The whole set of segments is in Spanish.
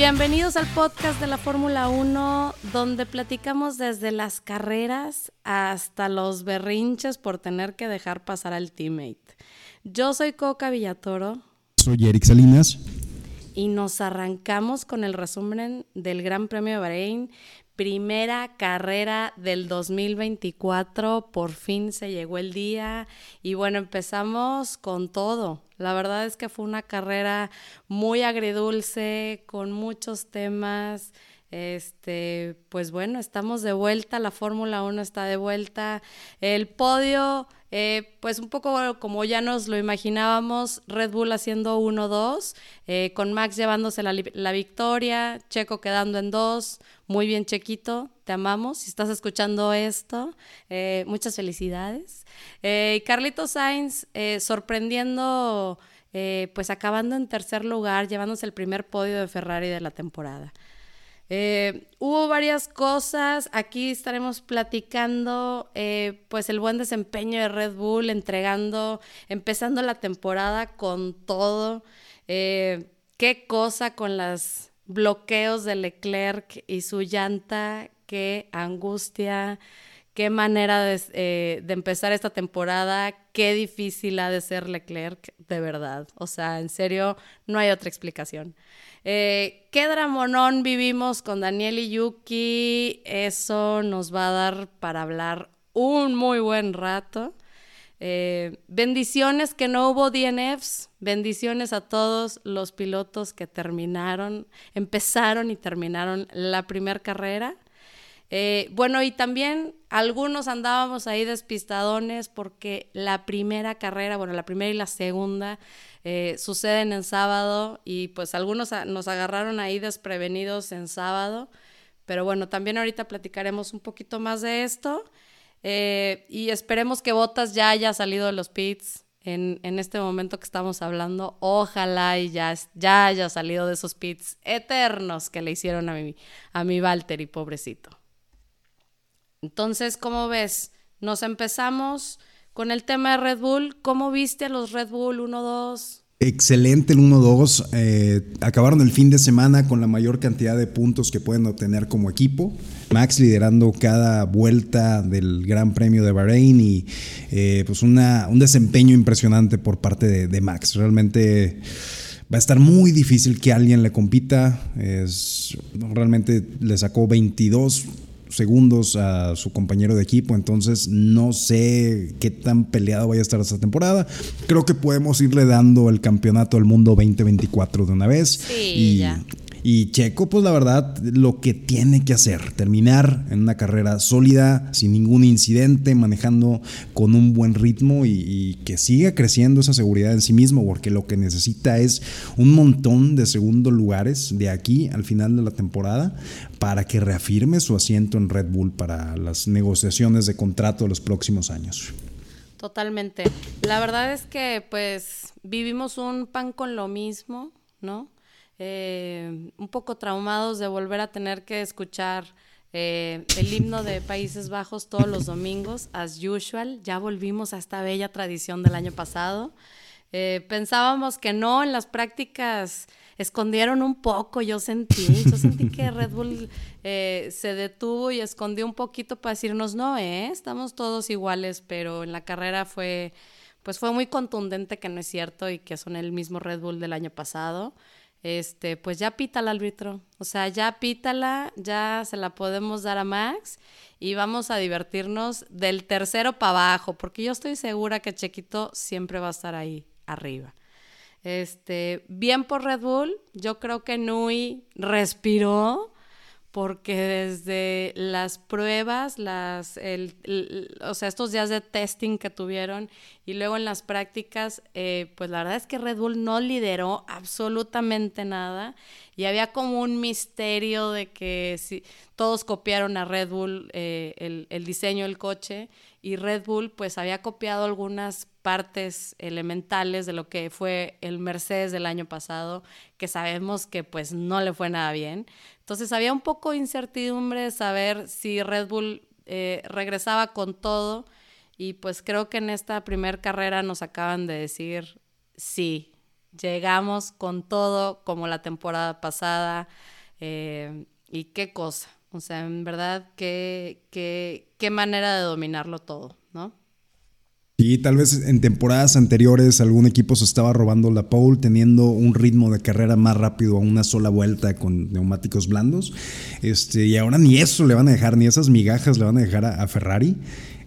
Bienvenidos al podcast de la Fórmula 1, donde platicamos desde las carreras hasta los berrinches por tener que dejar pasar al teammate. Yo soy Coca Villatoro. Soy Eric Salinas. Y nos arrancamos con el resumen del Gran Premio de Bahrein. Primera carrera del 2024, por fin se llegó el día y bueno, empezamos con todo. La verdad es que fue una carrera muy agridulce, con muchos temas. Este, pues bueno, estamos de vuelta, la Fórmula 1 está de vuelta. El podio, eh, pues un poco como ya nos lo imaginábamos, Red Bull haciendo 1-2, eh, con Max llevándose la, la, victoria, Checo quedando en 2. Muy bien, Chequito, te amamos. Si estás escuchando esto, eh, muchas felicidades. y Carlito Sainz sorprendiendo, pues acabando en tercer lugar, llevándose el primer podio de Ferrari de la temporada. Eh, hubo varias cosas, aquí estaremos platicando eh, pues el buen desempeño de Red Bull, entregando, empezando la temporada con todo. Eh, qué cosa con los bloqueos de Leclerc y su llanta, qué angustia, qué manera de, de empezar esta temporada, qué difícil ha de ser Leclerc, de verdad. O sea, en serio, no hay otra explicación. Eh, ¿Qué dramonón vivimos con Daniel y Yuki? Eso nos va a dar para hablar un muy buen rato. Eh, bendiciones que no hubo DNFs, bendiciones a todos los pilotos que terminaron, empezaron y terminaron la primera carrera. Eh, bueno, y también algunos andábamos ahí despistadones porque la primera carrera, bueno, la primera y la segunda eh, suceden en sábado y pues algunos nos agarraron ahí desprevenidos en sábado. Pero bueno, también ahorita platicaremos un poquito más de esto eh, y esperemos que Botas ya haya salido de los pits. En, en, este momento que estamos hablando, ojalá y ya, ya haya salido de esos pits eternos que le hicieron a mi, a mi Valtteri, pobrecito. Entonces, ¿cómo ves? Nos empezamos con el tema de Red Bull. ¿Cómo viste a los Red Bull 1-2? Excelente el 1-2. Eh, acabaron el fin de semana con la mayor cantidad de puntos que pueden obtener como equipo. Max liderando cada vuelta del Gran Premio de Bahrein y eh, pues una, un desempeño impresionante por parte de, de, Max. Realmente va a estar muy difícil que alguien le compita. Es, realmente le sacó 22 segundos a su compañero de equipo, entonces no sé qué tan peleado vaya a estar esta temporada. Creo que podemos irle dando el campeonato al mundo 2024 de una vez. Sí, y, ya. Y Checo, pues la verdad, lo que tiene que hacer, terminar en una carrera sólida, sin ningún incidente, manejando con un buen ritmo y, que siga creciendo esa seguridad en sí mismo, porque lo que necesita es un montón de segundos lugares de aquí al final de la temporada para que reafirme su asiento en Red Bull para las negociaciones de contrato de los próximos años. Totalmente. La verdad es que pues vivimos un pan con lo mismo, ¿no? Eh, un poco traumados de volver a tener que escuchar eh, el himno de Países Bajos todos los domingos, as usual. Ya volvimos a esta bella tradición del año pasado. Eh, pensábamos que no, en las prácticas escondieron un poco, yo sentí, yo sentí que Red Bull se detuvo y escondió un poquito para decirnos, no, estamos todos iguales, pero en la carrera fue, pues fue muy contundente que no es cierto y que son el mismo Red Bull del año pasado este, pues ya pítala, árbitro. O sea, ya pítala, ya se la podemos dar a Max y vamos a divertirnos del tercero para abajo, porque yo estoy segura que Chequito siempre va a estar ahí arriba. Este, bien por Red Bull, yo creo que Nui respiró porque desde las pruebas, las, el, o sea, estos días de testing que tuvieron y luego en las prácticas, eh, pues la verdad es que Red Bull no lideró absolutamente nada y había como un misterio de que si, todos copiaron a Red Bull eh, el, el diseño del coche y Red Bull pues había copiado algunas partes elementales de lo que fue el Mercedes del año pasado, que sabemos que pues no le fue nada bien. Entonces había un poco incertidumbre de saber si Red Bull eh, regresaba con todo y pues creo que en esta primera carrera nos acaban de decir sí, llegamos con todo como la temporada pasada. Eh, y qué cosa. O sea, en verdad, qué, qué, qué manera de dominarlo todo, ¿no? Y tal vez en temporadas anteriores algún equipo se estaba robando la pole teniendo un ritmo de carrera más rápido a una sola vuelta con neumáticos blandos. Este, y ahora ni eso le van a dejar, ni esas migajas le van a dejar a Ferrari.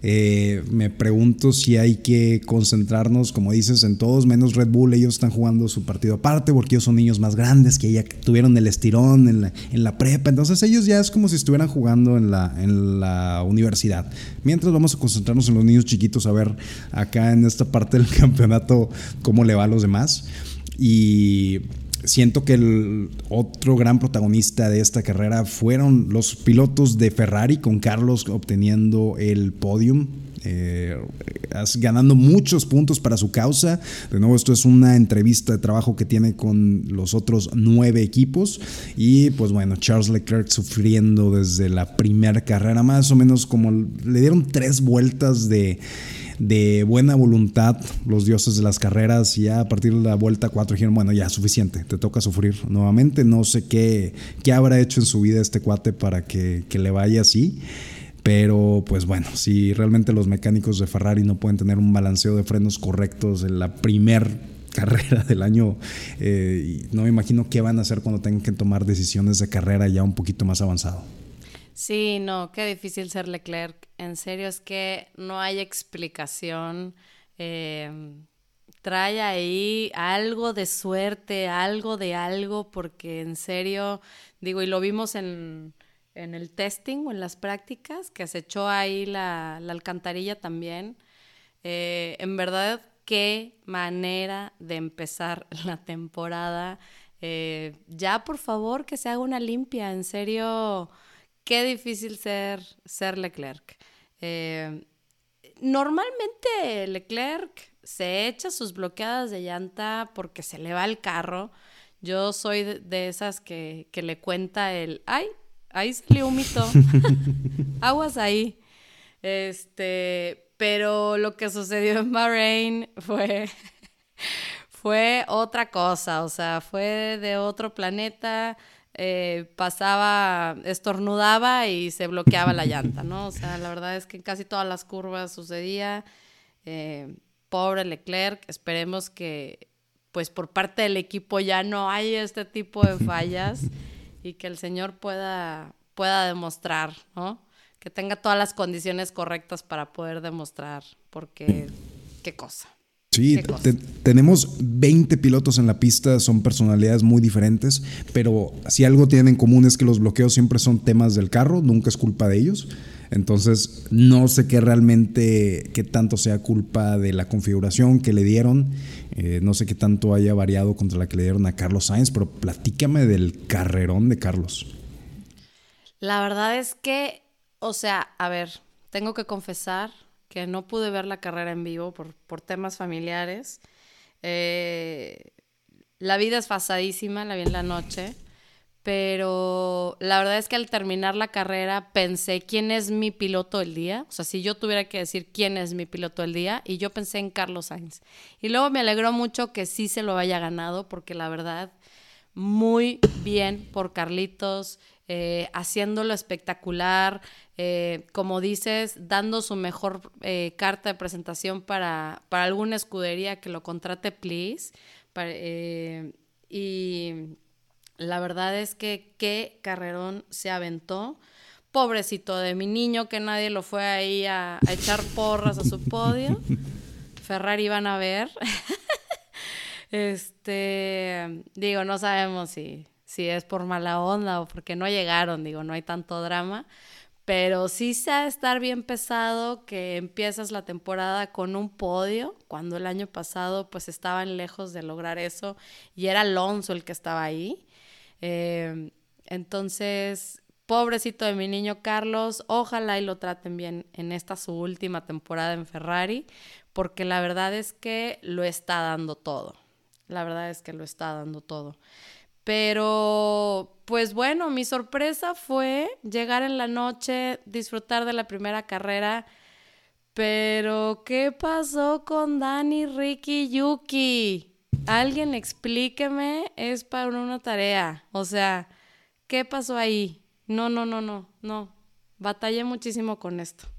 Eh, me pregunto si hay que concentrarnos, como dices, en todos, menos Red Bull. Ellos están jugando su partido aparte porque ellos son niños más grandes que ya tuvieron el estirón en la, prepa. Entonces ellos ya es como si estuvieran jugando en la universidad. Mientras vamos a concentrarnos en los niños chiquitos a ver acá en esta parte del campeonato cómo le va a los demás. Y siento que el otro gran protagonista de esta carrera fueron los pilotos de Ferrari, con Carlos obteniendo el podium. Eh, ganando muchos puntos para su causa. De nuevo, esto es una entrevista de trabajo que tiene con los otros nueve equipos. Y pues bueno, Charles Leclerc sufriendo desde la primera carrera, más o menos como le dieron tres vueltas de de buena voluntad los dioses de las carreras ya a partir de la vuelta 4 dijeron, bueno, ya suficiente, te toca sufrir nuevamente, no sé qué, qué habrá hecho en su vida este cuate para que, le vaya así. Pero pues bueno, si realmente los mecánicos de Ferrari no pueden tener un balanceo de frenos correctos en la primer carrera del año, eh, no me imagino qué van a hacer cuando tengan que tomar decisiones de carrera ya un poquito más avanzado. Sí, no, qué difícil ser Leclerc. En serio, es que no hay explicación. Em, trae ahí algo de suerte, algo de algo, porque en serio, digo, y lo vimos en, en el testing o en las prácticas, que se echó ahí la, la alcantarilla también. Eh, en verdad, qué manera de empezar la temporada. Eh, ya, por favor, que se haga una limpia, en serio qué difícil ser, ser Leclerc. Eh, normalmente Leclerc se echa sus bloqueadas de llanta porque se le va el carro. Yo soy de, esas que, que, le cuenta el, ay, ahí salió un mito, aguas ahí. Este, pero lo que sucedió en Bahrein fue, fue otra cosa, o sea, fue de otro planeta. Eh, pasaba, estornudaba y se bloqueaba la llanta, ¿no? O sea, la verdad es que en casi todas las curvas sucedía. Eh, pobre Leclerc, esperemos que pues por parte del equipo ya no hay este tipo de fallas y que el señor pueda, pueda demostrar, ¿no? Que tenga todas las condiciones correctas para poder demostrar, porque qué cosa. Sí, tenemos 20 pilotos en la pista, son personalidades muy diferentes, pero si algo tienen en común es que los bloqueos siempre son temas del carro, nunca es culpa de ellos. Entonces, no sé qué realmente, qué tanto sea culpa de la configuración que le dieron. Eh, no sé qué tanto haya variado contra la que le dieron a Carlos Sainz, pero platícame del carrerón de Carlos. La verdad es que, o sea, a ver, tengo que confesar que no pude ver la carrera en vivo por, por temas familiares. Eh, la vida es fasadísima, la vi en la noche, pero la verdad es que al terminar la carrera pensé quién es mi piloto del día, o sea, si yo tuviera que decir quién es mi piloto del día, y yo pensé en Carlos Sainz. Y luego me alegró mucho que sí se lo haya ganado, porque la verdad, muy bien por Carlitos, eh, haciéndolo espectacular, eh, como dices, dando su mejor eh, carta de presentación para, para, alguna escudería que lo contrate, please. y la verdad es que qué carrerón se aventó. Pobrecito de mi niño, que nadie lo fue ahí a, a echar porras a su podio. Ferrari van a ver. este, digo, no sabemos si, si es por mala onda o porque no llegaron, digo, no hay tanto drama, pero sí se ha de estar bien pesado que empiezas la temporada con un podio, cuando el año pasado pues estaban lejos de lograr eso y era Alonso el que estaba ahí. Em, entonces, pobrecito de mi niño Carlos, ojalá y lo traten bien en esta su última temporada en Ferrari, porque la verdad es que lo está dando todo. La verdad es que lo está dando todo. Pero, pues bueno, mi sorpresa fue llegar en la noche, disfrutar de la primera carrera. Pero, ¿qué pasó con Dani, Ricky, Yuki? Alguien explíqueme, es para una tarea. O sea, ¿qué pasó ahí? No, no, no, no, no. Batallé muchísimo con esto.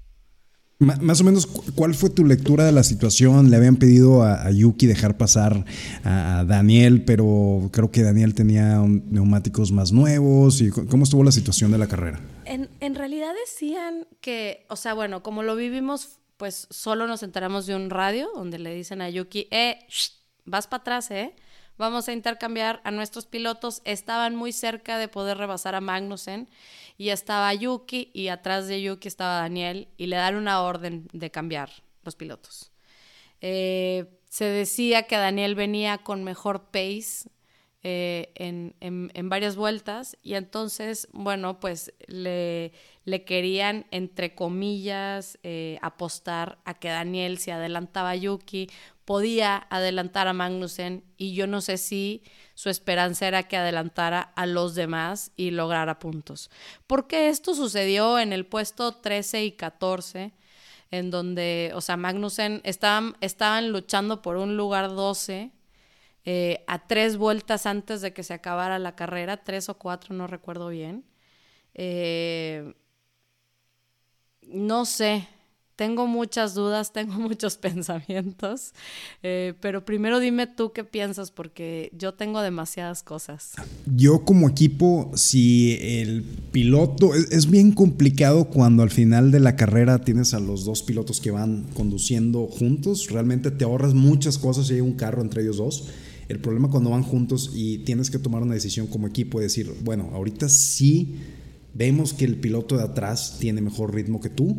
Más o menos, ¿cuál fue tu lectura de la situación? Le habían pedido a, Yuki dejar pasar a, Daniel, pero creo que Daniel tenía neumáticos más nuevos. ¿Y ¿Cómo estuvo la situación de la carrera? En, en realidad decían que, o sea, bueno, como lo vivimos, pues solo nos enteramos de un radio donde le dicen a Yuki, eh, vas para atrás, ¿eh? Vamos a intercambiar a nuestros pilotos. Estaban muy cerca de poder rebasar a Magnussen y estaba Yuki y atrás de Yuki estaba Daniel y le dan una orden de cambiar los pilotos. Eh, se decía que Daniel venía con mejor pace eh, en, varias vueltas y entonces, bueno, pues le, le querían, entre comillas, eh, apostar a que Daniel se adelantaba a Yuki podía adelantar a Magnussen y yo no sé si su esperanza era que adelantara a los demás y lograra puntos. Porque esto sucedió en el puesto 13 y 14, en donde, o sea, Magnussen estaban, estaban luchando por un lugar 12 eh, a tres vueltas antes de que se acabara la carrera, tres o cuatro, no recuerdo bien. Eh, no sé, tengo muchas dudas, tengo muchos pensamientos, eh, pero primero dime tú qué piensas, porque yo tengo demasiadas cosas. Yo como equipo, si el piloto, es, bien complicado cuando al final de la carrera tienes a los dos pilotos que van conduciendo juntos, realmente te ahorras muchas cosas si hay un carro entre ellos dos. El problema cuando van juntos y tienes que tomar una decisión como equipo, es decir, bueno, ahorita sí vemos que el piloto de atrás tiene mejor ritmo que tú,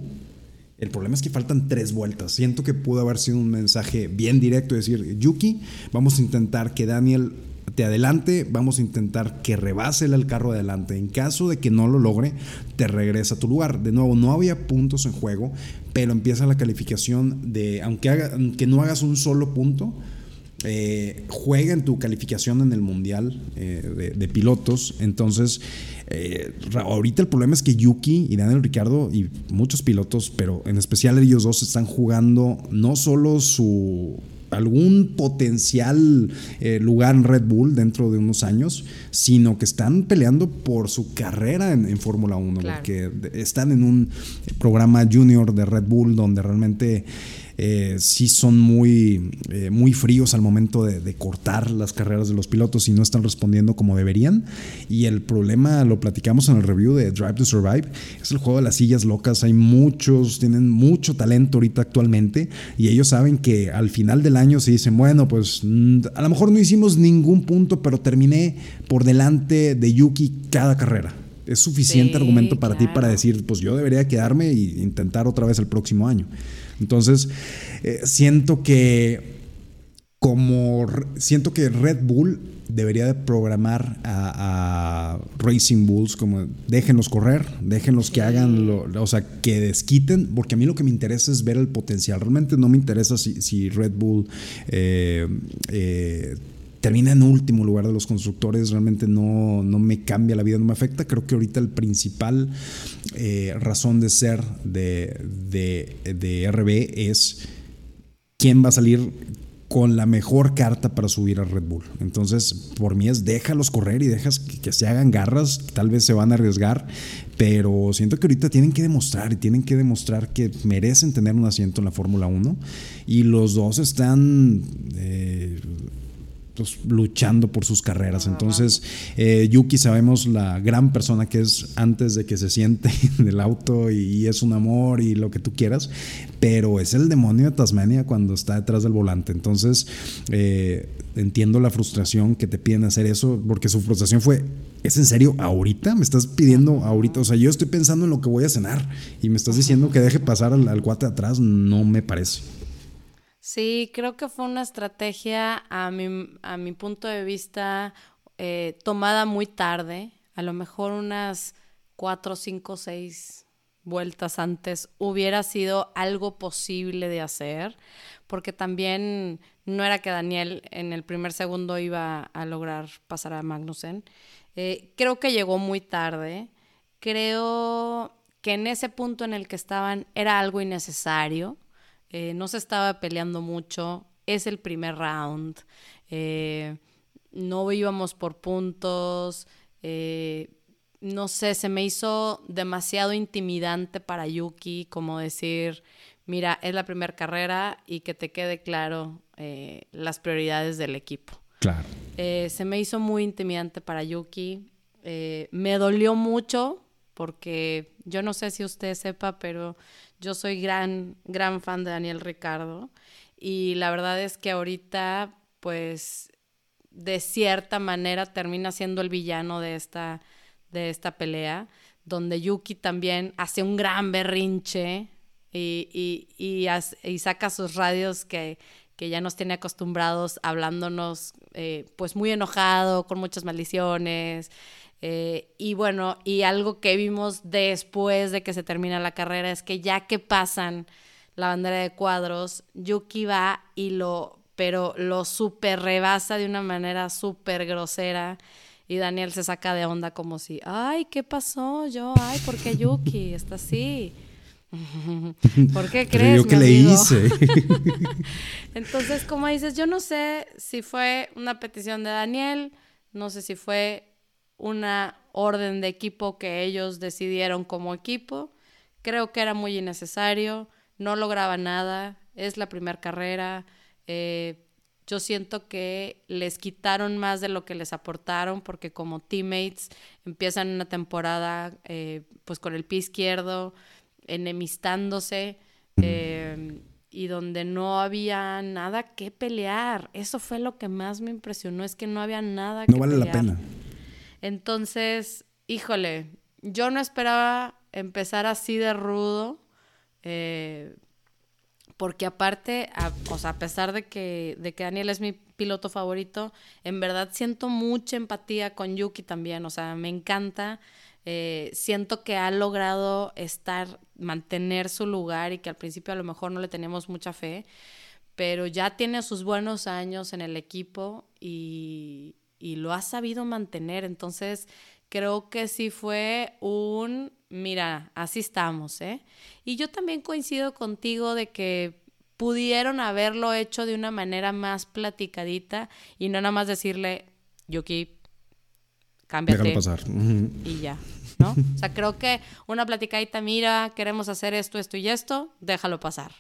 el problema es que faltan tres vueltas. Siento que pudo haber sido un mensaje bien directo, decir, Yuki, vamos a intentar que Daniel te adelante, vamos a intentar que rebase el carro adelante. En caso de que no lo logre, te regresa a tu lugar. De nuevo, no había puntos en juego, pero empieza la calificación de, aunque, haga, aunque no hagas un solo punto, eh, juega en tu calificación en el mundial eh, de, pilotos. Entonces, eh, ahorita el problema es que Yuki y Daniel Ricardo y muchos pilotos, pero en especial ellos dos, están jugando no solo su algún potencial lugar en Red Bull dentro de unos años, sino que están peleando por su carrera en, Fórmula 1, porque están en un programa junior de Red Bull donde realmente eh, sí son muy, eh, muy fríos al momento de, cortar las carreras de los pilotos y no están respondiendo como deberían. Y el problema, lo platicamos en el review de Drive to Survive, es el juego de las sillas locas. Hay muchos, tienen mucho talento ahorita actualmente y ellos saben que al final del año se dicen, bueno, pues mm, a lo mejor no hicimos ningún punto, pero terminé por delante de Yuki cada carrera es suficiente argumento para ti para decir, pues yo debería quedarme e intentar otra vez el próximo año. Entonces, eh, siento que como siento que Red Bull debería de programar a, Racing Bulls como déjenlos correr, déjenlos que hagan, lo, o sea, que desquiten, porque a mí lo que me interesa es ver el potencial. Realmente no me interesa si, Red Bull eh, eh, termina en último lugar de los constructores, realmente no, no, me cambia la vida, no me afecta. Creo que ahorita el principal razón de ser de, de, de RB es quién va a salir con la mejor carta para subir a Red Bull. Entonces, por mí es déjalos correr y dejas que, se hagan garras, tal vez se van a arriesgar, pero siento que ahorita tienen que demostrar y tienen que demostrar que merecen tener un asiento en la Fórmula 1 y los dos están eh, pues, luchando por sus carreras. Entonces, eh, Yuki sabemos la gran persona que es antes de que se siente en el auto y, es un amor y lo que tú quieras, pero es el demonio de Tasmania cuando está detrás del volante. Entonces, eh, entiendo la frustración que te piden hacer eso, porque su frustración fue, ¿es en serio ahorita? ¿Me estás pidiendo ahorita? O sea, yo estoy pensando en lo que voy a cenar y me estás diciendo que deje pasar al, al cuate atrás, no me parece. Sí, creo que fue una estrategia a mi, a mi punto de vista eh, tomada muy tarde, a lo mejor unas cuatro, cinco, seis vueltas antes hubiera sido algo posible de hacer, porque también no era que Daniel en el primer segundo iba a lograr pasar a Magnussen. Eh, creo que llegó muy tarde, creo que en ese punto en el que estaban era algo innecesario eh, no se estaba peleando mucho. es el primer round. Eh, no íbamos por puntos. Eh, no sé, se me hizo demasiado intimidante para Yuki, como decir, mira, es la primera carrera y que te quede claro eh, las prioridades del equipo. Claro. se me hizo muy intimidante para Yuki. me dolió mucho porque yo no sé si usted sepa, pero yo soy gran, gran fan de Daniel Ricardo y la verdad es que ahorita, pues, de cierta manera termina siendo el villano de esta, de esta pelea, donde Yuki también hace un gran berrinche y, y, saca sus radios que, que, ya nos tiene acostumbrados hablándonos, eh, pues, muy enojado, con muchas maldiciones. Eh, y bueno, y algo que vimos después de que se termina la carrera es que ya que pasan la bandera de cuadros, Yuki va y lo, pero lo super rebasa de una manera súper grosera. Y Daniel se saca de onda como si, ay, ¿qué pasó yo? Ay, ¿por qué Yuki está así? ¿Por qué crees? Yo que le hice. Entonces, como dices, yo no sé si fue una petición de Daniel, no sé si fue una orden de equipo que ellos decidieron como equipo. Creo que era muy innecesario no lograba nada, es la primera carrera. Eh, yo siento que les quitaron más de lo que les aportaron porque como teammates empiezan una temporada eh, pues con el pie izquierdo, enemistándose eh, y donde no había nada que pelear. Eso fue lo que más me impresionó, es que no había nada que pelear. No vale la pena. Entonces, híjole, yo no esperaba empezar así de rudo. Eh, porque aparte, a, o sea, a pesar de que, de que Daniel es mi piloto favorito, en verdad siento mucha empatía con Yuki también, o sea, me encanta. Eh, siento que ha logrado estar, mantener su lugar y que al principio a lo mejor no le teníamos mucha fe, pero ya tiene sus buenos años en el equipo y, y lo ha sabido mantener. Entonces, creo que sí fue un mira, así estamos, ¿eh? Y yo también coincido contigo de que pudieron haberlo hecho de una manera más platicadita y no nada más decirle, Yuki, cámbiate. Déjalo pasar. Y ya, ¿no? o sea, creo que una platicadita, mira, queremos hacer esto, esto y esto, déjalo pasar.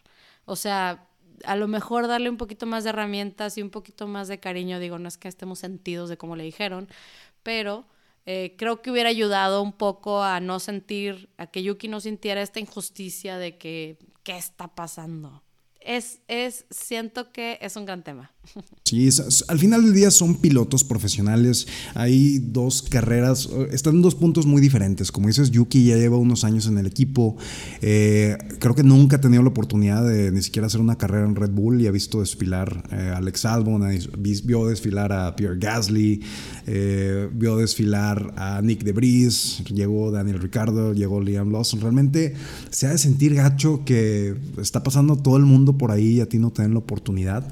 O sea, a lo mejor darle un poquito más de herramientas y un poquito más de cariño, digo, no es que estemos sentidos de cómo le dijeron, pero eh, creo que hubiera ayudado un poco a no sentir, a que Yuki no sintiera esta injusticia de que, ¿qué está pasando? es, es, siento que es un gran tema. Sí, al final del día son pilotos profesionales. Hay dos carreras, están en dos puntos muy diferentes. Como dices, Yuki ya lleva unos años en el equipo. Eh, creo que nunca ha tenido la oportunidad de ni siquiera hacer una carrera en Red Bull y ha visto desfilar eh, a Alex Albon, vio desfilar a Pierre Gasly, eh, vio desfilar a Nick DeBris, llegó Daniel Ricardo, llegó Liam Lawson. Realmente se ha de sentir gacho que está pasando todo el mundo por ahí y a ti no te la oportunidad.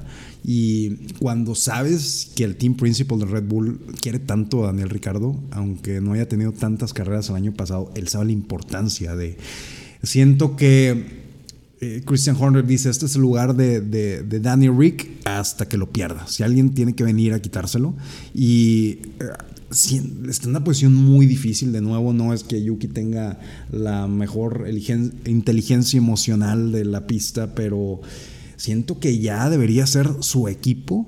Y cuando sabes que el team principal de Red Bull quiere tanto a Daniel Ricardo, aunque no haya tenido tantas carreras el año pasado, él sabe la importancia de... Siento que eh, Christian Horner dice, este es el lugar de, de, Daniel Rick hasta que lo pierda. Si alguien tiene que venir a quitárselo. Y eh, está en una posición muy difícil. De nuevo, no es que Yuki tenga la mejor inteligencia emocional de la pista, pero siento que ya debería ser su equipo.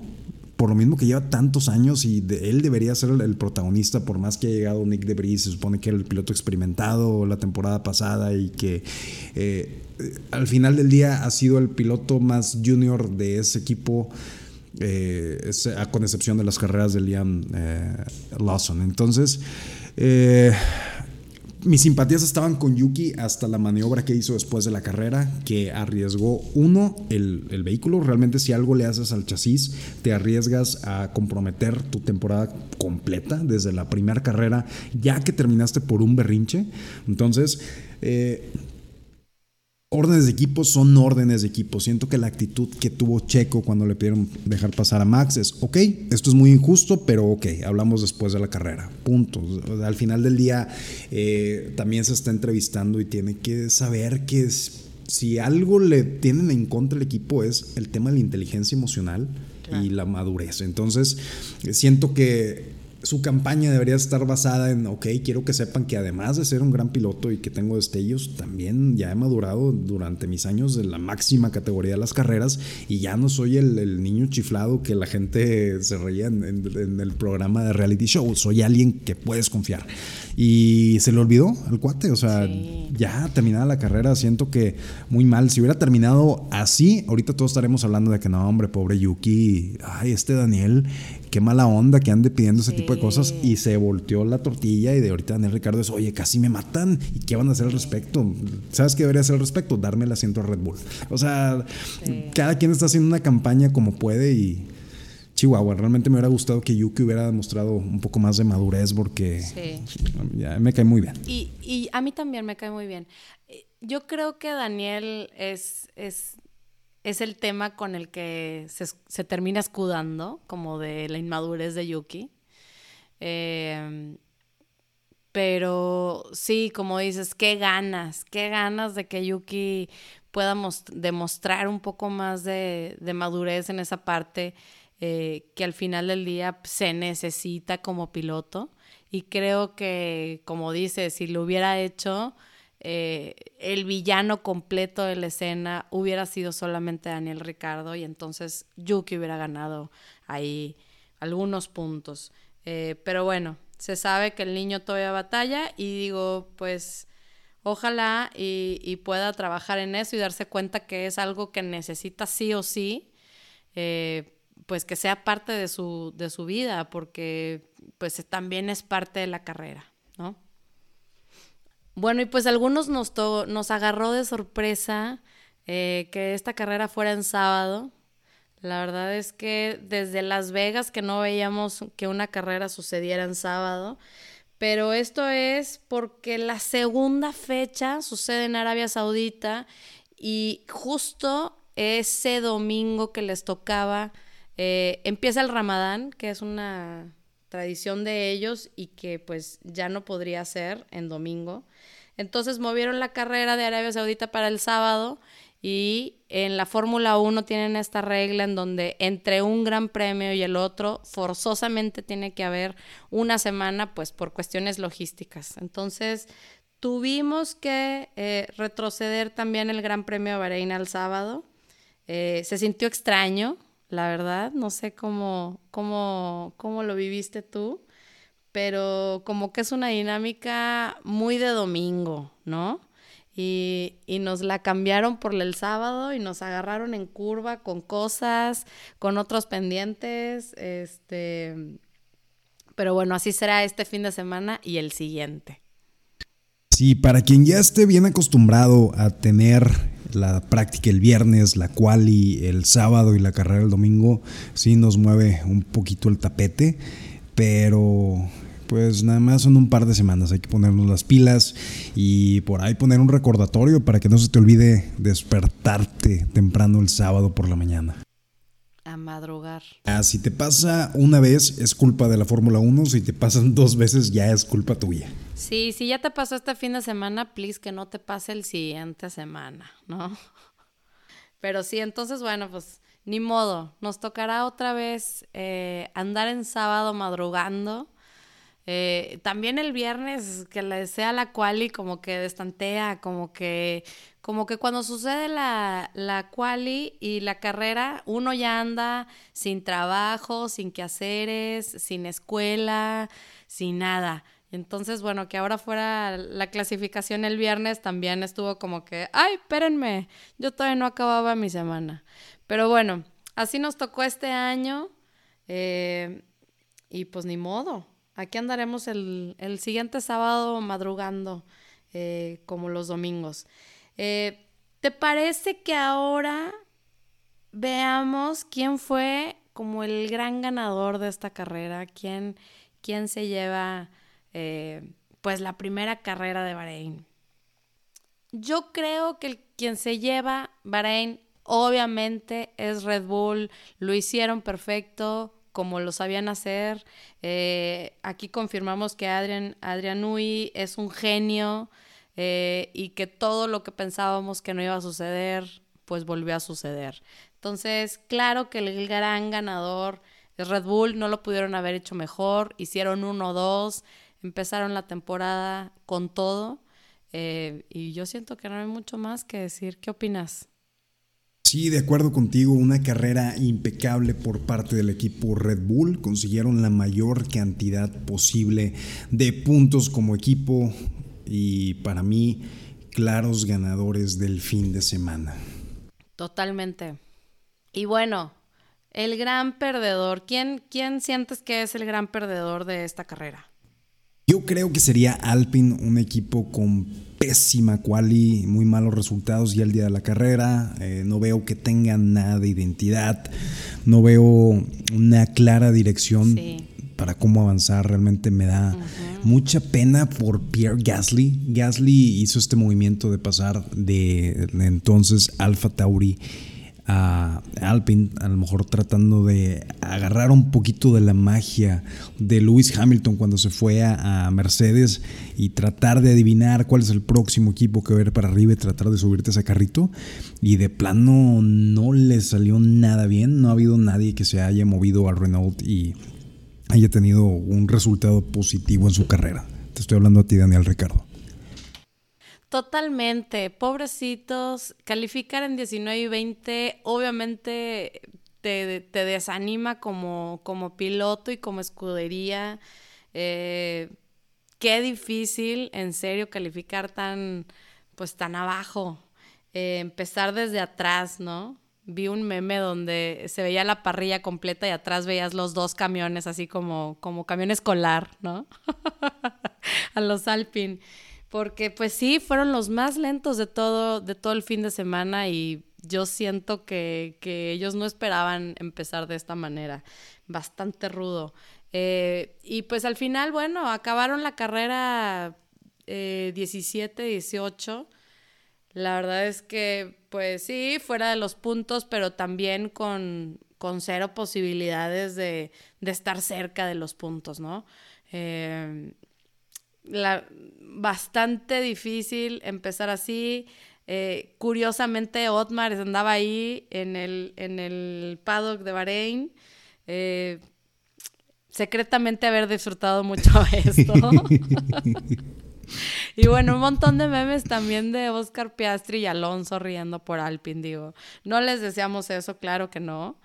Por lo mismo que lleva tantos años y él debería ser el, protagonista, por más que haya llegado Nick DeBris, se supone que era el piloto experimentado la temporada pasada y que eh, al final del día ha sido el piloto más junior de ese equipo eh, con excepción de las carreras de Liam eh, Lawson. Entonces, eh, mis simpatías estaban con Yuki hasta la maniobra que hizo después de la carrera, que arriesgó, uno, el, el, vehículo. Realmente si algo le haces al chasis, te arriesgas a comprometer tu temporada completa desde la primera carrera, ya que terminaste por un berrinche. Entonces, órdenes de equipo son órdenes de equipo. Siento que la actitud que tuvo Checo cuando le pidieron dejar pasar a Max es, ok, esto es muy injusto, pero ok, hablamos después de la carrera. Punto. Al final del día eh, también se está entrevistando y tiene que saber que si algo le tienen en contra el equipo es el tema de la inteligencia emocional y la madurez. Entonces, siento que su campaña debería estar basada en, ok, quiero que sepan que además de ser un gran piloto y que tengo destellos, también ya he madurado durante mis años de la máxima categoría de las carreras y ya no soy el, niño chiflado que la gente se reía en, el programa de reality show, soy alguien que puedes confiar. Y se le olvidó al cuate, o sea, ya terminada la carrera, siento que muy mal. Si hubiera terminado así, ahorita todos estaremos hablando de que no, hombre, pobre Yuki, ay, este Daniel, qué mala onda que ande pidiendo ese tipo de cosas. Y se volteó la tortilla y de ahorita Daniel Ricardo es, oye, casi me matan. ¿Y qué van a hacer al respecto? ¿Sabes qué debería hacer al respecto? Darme el asiento a Red Bull. O sea, cada quien está haciendo una campaña como puede y Chihuahua. Realmente me hubiera gustado que Yuki hubiera demostrado un poco más de madurez porque ya me cae muy bien. Y, a mí también me cae muy bien. Yo creo que Daniel es, es, es el tema con el que se, termina escudando, como de la inmadurez de Yuki. Em, pero sí, como dices, qué ganas, qué ganas de que Yuki pueda demostrar un poco más de, de madurez en esa parte. Eh, que al final del día se necesita como piloto. Y creo que, como dice, si lo hubiera hecho, eh, el villano completo de la escena hubiera sido solamente Daniel Ricardo y entonces Yuki hubiera ganado ahí algunos puntos. Eh, pero bueno, se sabe que el niño todavía batalla y digo, pues ojalá y, pueda trabajar en eso y darse cuenta que es algo que necesita sí o sí pues que sea parte de su, de su vida, porque pues también es parte de la carrera, ¿no? Bueno, y pues algunos nos, nos agarró de sorpresa eh, que esta carrera fuera en sábado. La verdad es que desde Las Vegas que no veíamos que una carrera sucediera en sábado, pero esto es porque la segunda fecha sucede en Arabia Saudita y justo ese domingo que les tocaba eh, empieza el ramadán, que es una tradición de ellos y que pues ya no podría ser en domingo. Entonces movieron la carrera de Arabia Saudita para el sábado y en la Fórmula 1 tienen esta regla en donde entre un gran premio y el otro forzosamente tiene que haber una semana pues por cuestiones logísticas. Entonces tuvimos que eh, retroceder también el Gran Premio de Bahrein al sábado. Eh, se sintió extraño, la verdad. No sé cómo, cómo, cómo lo viviste tú, pero como que es una dinámica muy de domingo, ¿no? Y, y, nos la cambiaron por el sábado y nos agarraron en curva con cosas, con otros pendientes, este... Pero bueno, así será este fin de semana y el siguiente. Sí, para quien ya esté bien acostumbrado a tener la práctica el viernes, la quali el sábado y la carrera el domingo, sí nos mueve un poquito el tapete, pero pues nada más son un par de semanas, hay que ponernos las pilas y por ahí poner un recordatorio para que no se te olvide despertarte temprano el sábado por la mañana. A madrugar. Ah, si te pasa una vez es culpa de la Fórmula 1, si te pasan dos veces ya es culpa tuya. Sí, si ya te pasó este fin de semana, please que no te pase el siguiente semana, ¿no? Pero sí, entonces, bueno, pues ni modo, nos tocará otra vez eh, andar en sábado madrugando. Eh, también el viernes que le sea la quali como que destantea, como que, como que cuando sucede la, la quali y la carrera, uno ya anda sin trabajo, sin quehaceres, sin escuela, sin nada. Entonces, bueno, que ahora fuera la clasificación el viernes también estuvo como que, ay, espérenme, yo todavía no acababa mi semana. Pero bueno, así nos tocó este año eh, y pues ni modo. Aquí andaremos el, siguiente sábado madrugando eh, como los domingos. Eh, ¿Te parece que ahora veamos quién fue como el gran ganador de esta carrera? ¿Quién, quién se lleva eh, pues la primera carrera de Bahrein. Yo creo que el, quien se lleva Bahrein obviamente es Red Bull, lo hicieron perfecto como lo sabían hacer. Eh, aquí confirmamos que Adrian, Adrian es un genio. eh, y que todo lo que pensábamos que no iba a suceder, pues volvió a suceder. Entonces, claro que el gran ganador es Red Bull, no lo pudieron haber hecho mejor, hicieron 1-2, empezaron la temporada con todo eh, y yo siento que no hay mucho más que decir. ¿Qué opinas? Sí, de acuerdo contigo, una carrera impecable por parte del equipo Red Bull. Consiguieron la mayor cantidad posible de puntos como equipo y para mí claros ganadores del fin de semana. Totalmente. Y bueno, el gran perdedor, ¿quién, quién sientes que es el gran perdedor de esta carrera? Yo creo que sería Alpine, un equipo con pésima quali, muy malos resultados ya el día de la carrera. Eh, no veo que tengan nada de identidad, no veo una clara dirección para cómo avanzar. Realmente me da mucha pena por Pierre Gasly. Gasly hizo este movimiento de pasar de, de entonces Alfa Tauri a Alpine, a lo mejor tratando de agarrar un poquito de la magia de Lewis Hamilton cuando se fue a, Mercedes y tratar de adivinar cuál es el próximo equipo que ver para arriba y tratar de subirte ese carrito. Y de plano no le salió nada bien, no ha habido nadie que se haya movido al Renault y haya tenido un resultado positivo en su carrera. Te estoy hablando a ti, Daniel Ricardo. Totalmente, pobrecitos, calificar en 19 y 20 obviamente te, te desanima como, como, piloto y como escudería. Eh, qué difícil, en serio, calificar tan, pues tan abajo. Eh, empezar desde atrás, ¿no? Vi un meme donde se veía la parrilla completa y atrás veías los dos camiones, así como, como camión escolar, ¿no? A los Alpine. Porque pues sí, fueron los más lentos de todo, de todo el fin de semana y yo siento que, ellos no esperaban empezar de esta manera. Bastante rudo. Eh, y pues al final, bueno, acabaron la carrera 17, eh, 18. La verdad es que, pues sí, fuera de los puntos, pero también con, con cero posibilidades de, de, estar cerca de los puntos, ¿no? Eh, la, bastante difícil empezar así. Eh, curiosamente, Otmar andaba ahí en el, en el paddock de Bahrein. Eh, secretamente haber disfrutado mucho esto. y bueno, un montón de memes también de Oscar Piastri y Alonso riendo por Alpine, digo. No les deseamos eso, claro que no.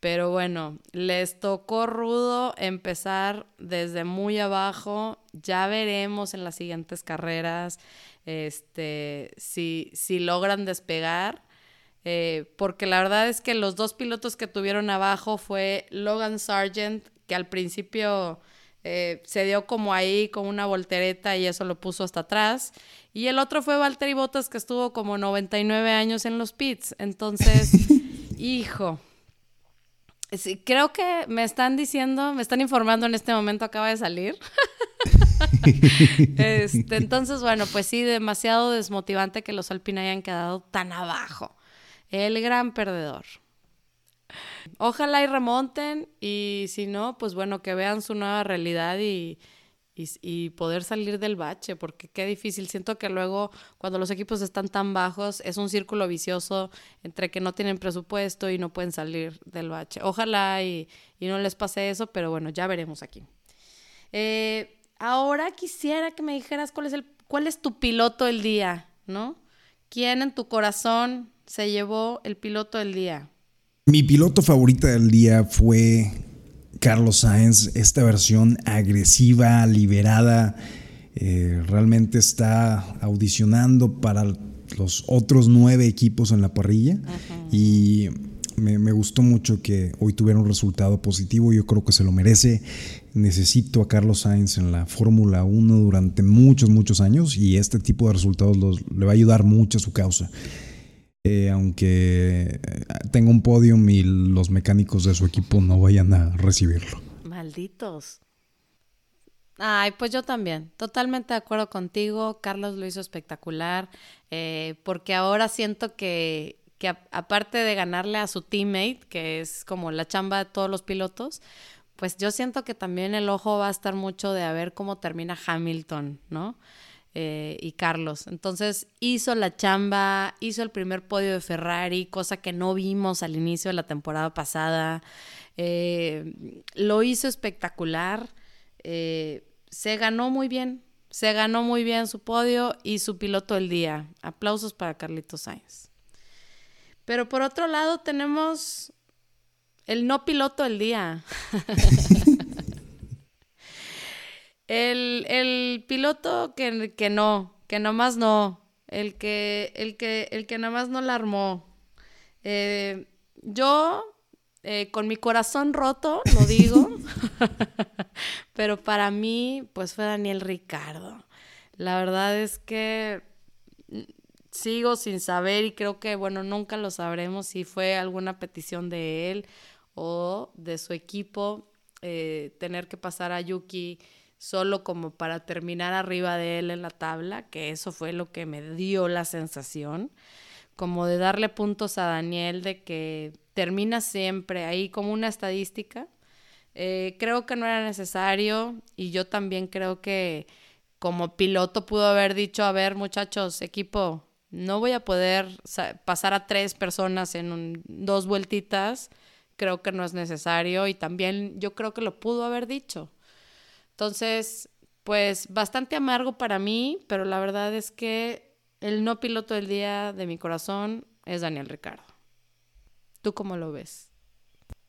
Pero bueno, les tocó rudo empezar desde muy abajo. Ya veremos en las siguientes carreras este, si, si logran despegar. Eh, porque la verdad es que los dos pilotos que tuvieron abajo fue Logan Sargent, que al principio eh, se dio como ahí con una voltereta y eso lo puso hasta atrás. Y el otro fue Valtteri Bottas, que estuvo como 99 años en los pits. Entonces, hijo, Sí, creo que me están diciendo, me están informando en este momento, acaba de salir. este, entonces, bueno, pues sí, demasiado desmotivante que los Alpine hayan quedado tan abajo. El gran perdedor. Ojalá y remonten y si no, pues bueno, que vean su nueva realidad y, y, poder salir del bache, porque qué difícil. Siento que luego cuando los equipos están tan bajos es un círculo vicioso entre que no tienen presupuesto y no pueden salir del bache. Ojalá y, no les pase eso, pero bueno, ya veremos aquí. Eh, ahora quisiera que me dijeras cuál es, el, cuál es tu piloto del día, ¿no? ¿Quién en tu corazón se llevó el piloto del día? Mi piloto favorita del día fue Carlos Sainz, esta versión agresiva, liberada, eh, realmente está audicionando para los otros nueve equipos en la parrilla y me, gustó mucho que hoy tuviera un resultado positivo, yo creo que se lo merece. Necesito a Carlos Sainz en la Fórmula 1 durante muchos, muchos años y este tipo de resultados le va a ayudar mucho a su causa. Eh, aunque eh, tenga un podium y los mecánicos de su equipo no vayan a recibirlo. Malditos. Ay, pues yo también, totalmente de acuerdo contigo. Carlos lo hizo espectacular, eh, porque ahora siento que, que aparte de ganarle a su teammate, que es como la chamba de todos los pilotos, pues yo siento que también el ojo va a estar mucho de ver cómo termina Hamilton, ¿no? Eh, y Carlos. Entonces hizo la chamba, hizo el primer podio de Ferrari, cosa que no vimos al inicio de la temporada pasada. Eh, lo hizo espectacular. Eh, se ganó muy bien. Se ganó muy bien su podio y su piloto del día. Aplausos para Carlitos Sainz. Pero por otro lado tenemos el no piloto del día. el, piloto que, que, no, que nomás no. El que, el que, el que nomás no la armó. Eh, yo, eh, con mi corazón roto, lo digo, pero para mí, pues fue Daniel Ricardo. La verdad es que sigo sin saber y creo que, bueno, nunca lo sabremos si fue alguna petición de él o de su equipo eh, tener que pasar a Yuki solo como para terminar arriba de él en la tabla, que eso fue lo que me dio la sensación, como de darle puntos a Daniel de que termina siempre ahí como una estadística. Eh, creo que no era necesario y yo también creo que como piloto pudo haber dicho, a ver muchachos, equipo, no voy a poder pasar a tres personas en dos vueltitas, creo que no es necesario y también yo creo que lo pudo haber dicho. Entonces, pues bastante amargo para mí, pero la verdad es que el no piloto del día de mi corazón es Daniel Ricardo. ¿Tú cómo lo ves?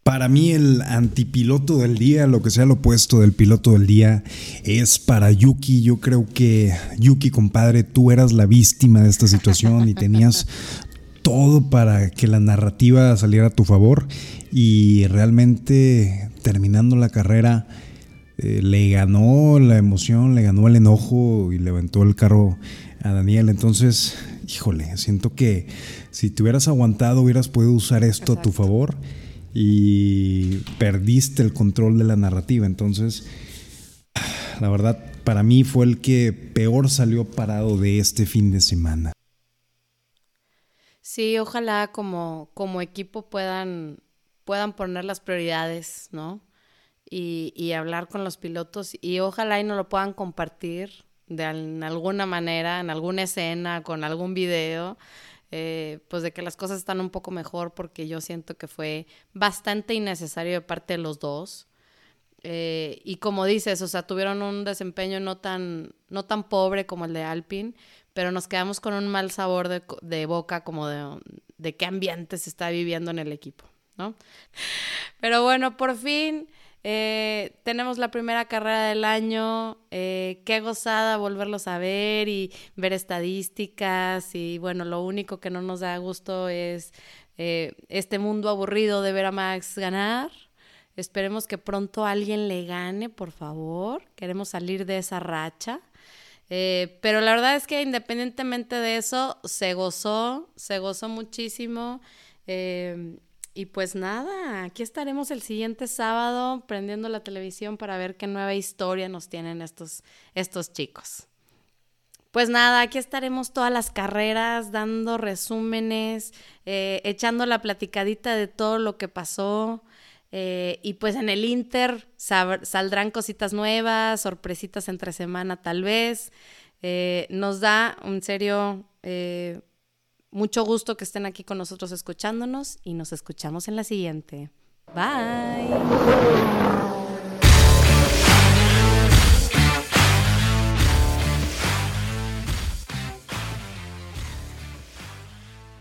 Para mí el antipiloto del día, lo que sea lo opuesto del piloto del día, es para Yuki. Yo creo que Yuki, compadre, tú eras la víctima de esta situación y tenías todo para que la narrativa saliera a tu favor y realmente terminando la carrera eh, le ganó la emoción, le ganó el enojo y levantó el carro a Daniel. Entonces, híjole, siento que si te hubieras aguantado hubieras podido usar esto a tu favor y perdiste el control de la narrativa. Entonces, la verdad, para mí fue el que peor salió parado de este fin de semana. Sí, ojalá como, como equipo puedan, puedan poner las prioridades, ¿no? Y, hablar con los pilotos y ojalá y nos lo puedan compartir de alguna manera, en alguna escena, con algún video, eh, pues de que las cosas están un poco mejor porque yo siento que fue bastante innecesario de parte de los dos. Eh, y como dices, o sea, tuvieron un desempeño no tan, no tan pobre como el de Alpine, pero nos quedamos con un mal sabor de, de boca como de, de qué ambiente se está viviendo en el equipo, ¿no? Pero bueno, por fin eh, tenemos la primera carrera del año, eh, qué gozada volverlos a ver y ver estadísticas y bueno, lo único que no nos da gusto es eh, este mundo aburrido de ver a Max ganar. Esperemos que pronto alguien le gane, por favor. Queremos salir de esa racha. pero la verdad es que independientemente de eso, se gozó, se gozó muchísimo. Y pues nada, aquí estaremos el siguiente sábado prendiendo la televisión para ver qué nueva historia nos tienen estos, estos chicos. Pues nada, aquí estaremos todas las carreras, dando resúmenes, eh, echando la platicadita de todo lo que pasó. Eh, y pues en el Inter saldrán cositas nuevas, sorpresitas entre semana tal vez. Eh, nos da, en serio, mucho gusto que estén aquí con nosotros escuchándonos y nos escuchamos en la siguiente. Bye.